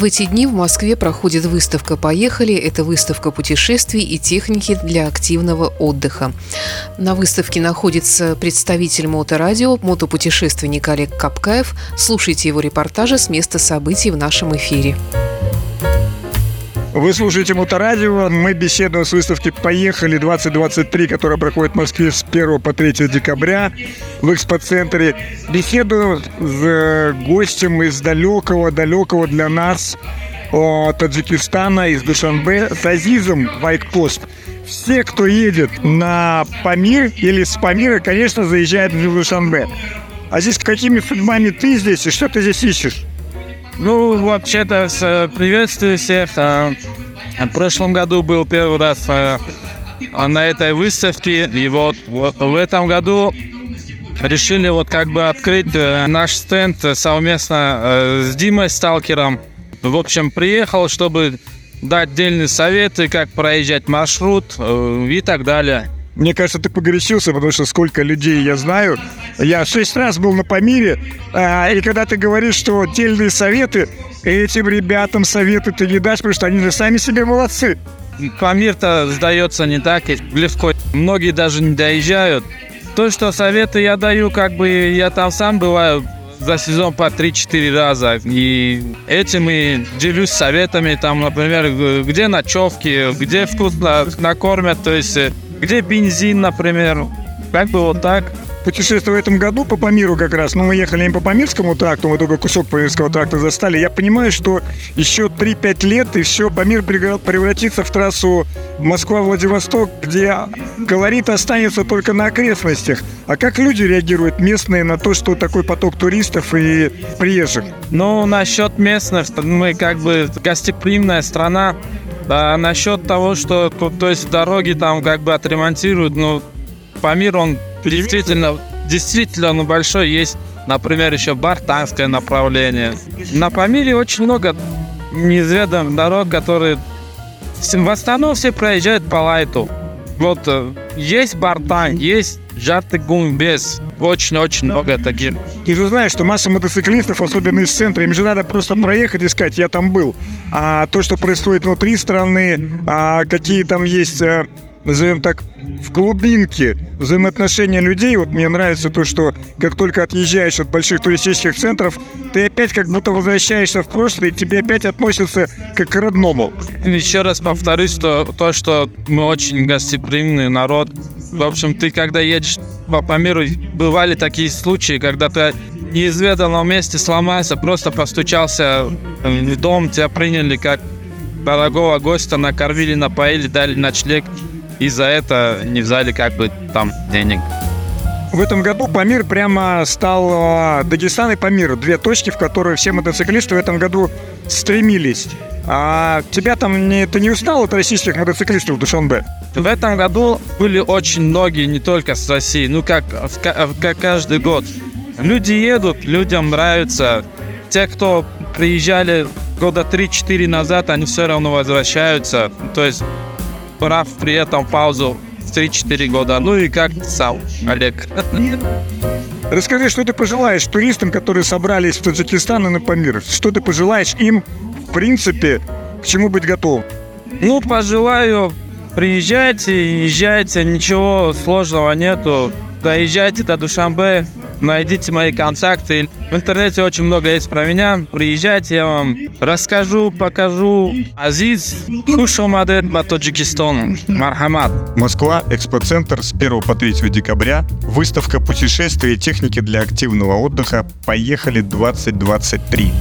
В эти дни в Москве проходит выставка «Поехали». Это выставка путешествий и техники для активного отдыха. На выставке находится представитель моторадио, мотопутешественник Олег Капкаев. Слушайте его репортажи с места событий в нашем эфире. Вы слушаете Моторадио. Мы беседуем с выставки «Поехали 2023», которая проходит в Москве с 1 по 3 декабря в экспоцентре. Беседую с э, гостем из далекого-далекого для нас Таджикистана, из Душанбе, с Азизом Вайкпост. Все, кто едет на Памир или с Памира, конечно, заезжают в Душанбе. Азиз, какими судьбами ты здесь и что ты здесь ищешь? Ну, вообще-то, приветствую всех. А, в прошлом году был первый раз а, на этой выставке, и вот, вот в этом году решили вот как бы открыть э, наш стенд совместно э, с Димой Сталкером. В общем, приехал, чтобы дать отдельные советы, как проезжать маршрут э, и так далее. Мне кажется, ты погорячился, потому что сколько людей я знаю. Я шесть раз был на Памире, а, и когда ты говоришь, что отдельные советы, этим ребятам советы ты не дашь, потому что они же сами себе молодцы. Памир-то сдается не так легко. Многие даже не доезжают. То, что советы я даю, как бы я там сам бываю за сезон по 3-4 раза. И этим и делюсь советами, там, например, где ночевки, где вкусно накормят, то есть где бензин, например. Как бы вот так. Путешествие в этом году по Памиру как раз, ну, мы ехали не по Памирскому тракту, мы только кусок Памирского тракта застали. Я понимаю, что еще 3-5 лет, и все, Памир превратится в трассу Москва-Владивосток, где колорит останется только на окрестностях. А как люди реагируют местные на то, что такой поток туристов и приезжих? Ну, насчет местных, мы как бы гостеприимная страна, да, насчет того, что, то есть дороги там как бы отремонтируют, ну, Памир, он действительно, действительно ну, большой. Есть, например, еще Бартанское направление. На Памире очень много неизведанных дорог, которые в основном все проезжают по лайту. Вот э, есть Бартан, есть Жартыгун без. Очень-очень много таких. Ты же знаешь, что масса мотоциклистов, особенно из центра, им же надо просто проехать и сказать, я там был. А то, что происходит внутри страны, а какие там есть э, назовем так, в глубинке взаимоотношения людей. Вот мне нравится то, что как только отъезжаешь от больших туристических центров, ты опять как будто возвращаешься в прошлое, и тебе опять относятся как к родному. Еще раз повторюсь, что то, что мы очень гостеприимный народ. В общем, ты когда едешь по, миру, бывали такие случаи, когда ты неизведанном месте сломался, просто постучался в дом, тебя приняли как дорогого гостя, накормили, напоили, дали ночлег и за это не взяли как бы там денег. В этом году Памир прямо стал а, Дагестан и Памир. Две точки, в которые все мотоциклисты в этом году стремились. А тебя там не, ты не устал от российских мотоциклистов Душанбе? В этом году были очень многие, не только с России, ну как, как каждый год. Люди едут, людям нравится. Те, кто приезжали года 3-4 назад, они все равно возвращаются. То есть брав при этом паузу в 3-4 года. Ну и как сам, Олег? Расскажи, что ты пожелаешь туристам, которые собрались в Таджикистан и на Памир? Что ты пожелаешь им, в принципе, к чему быть готовым? Ну, пожелаю, приезжайте, езжайте, ничего сложного нету. Доезжайте до Душанбе, найдите мои контакты. В интернете очень много есть про меня. Приезжайте, я вам расскажу, покажу. Азиз, Хушомадет, Таджикистан. Мархамат. Москва, экспоцентр с 1 по 3 декабря. Выставка путешествий и техники для активного отдыха. Поехали 2023.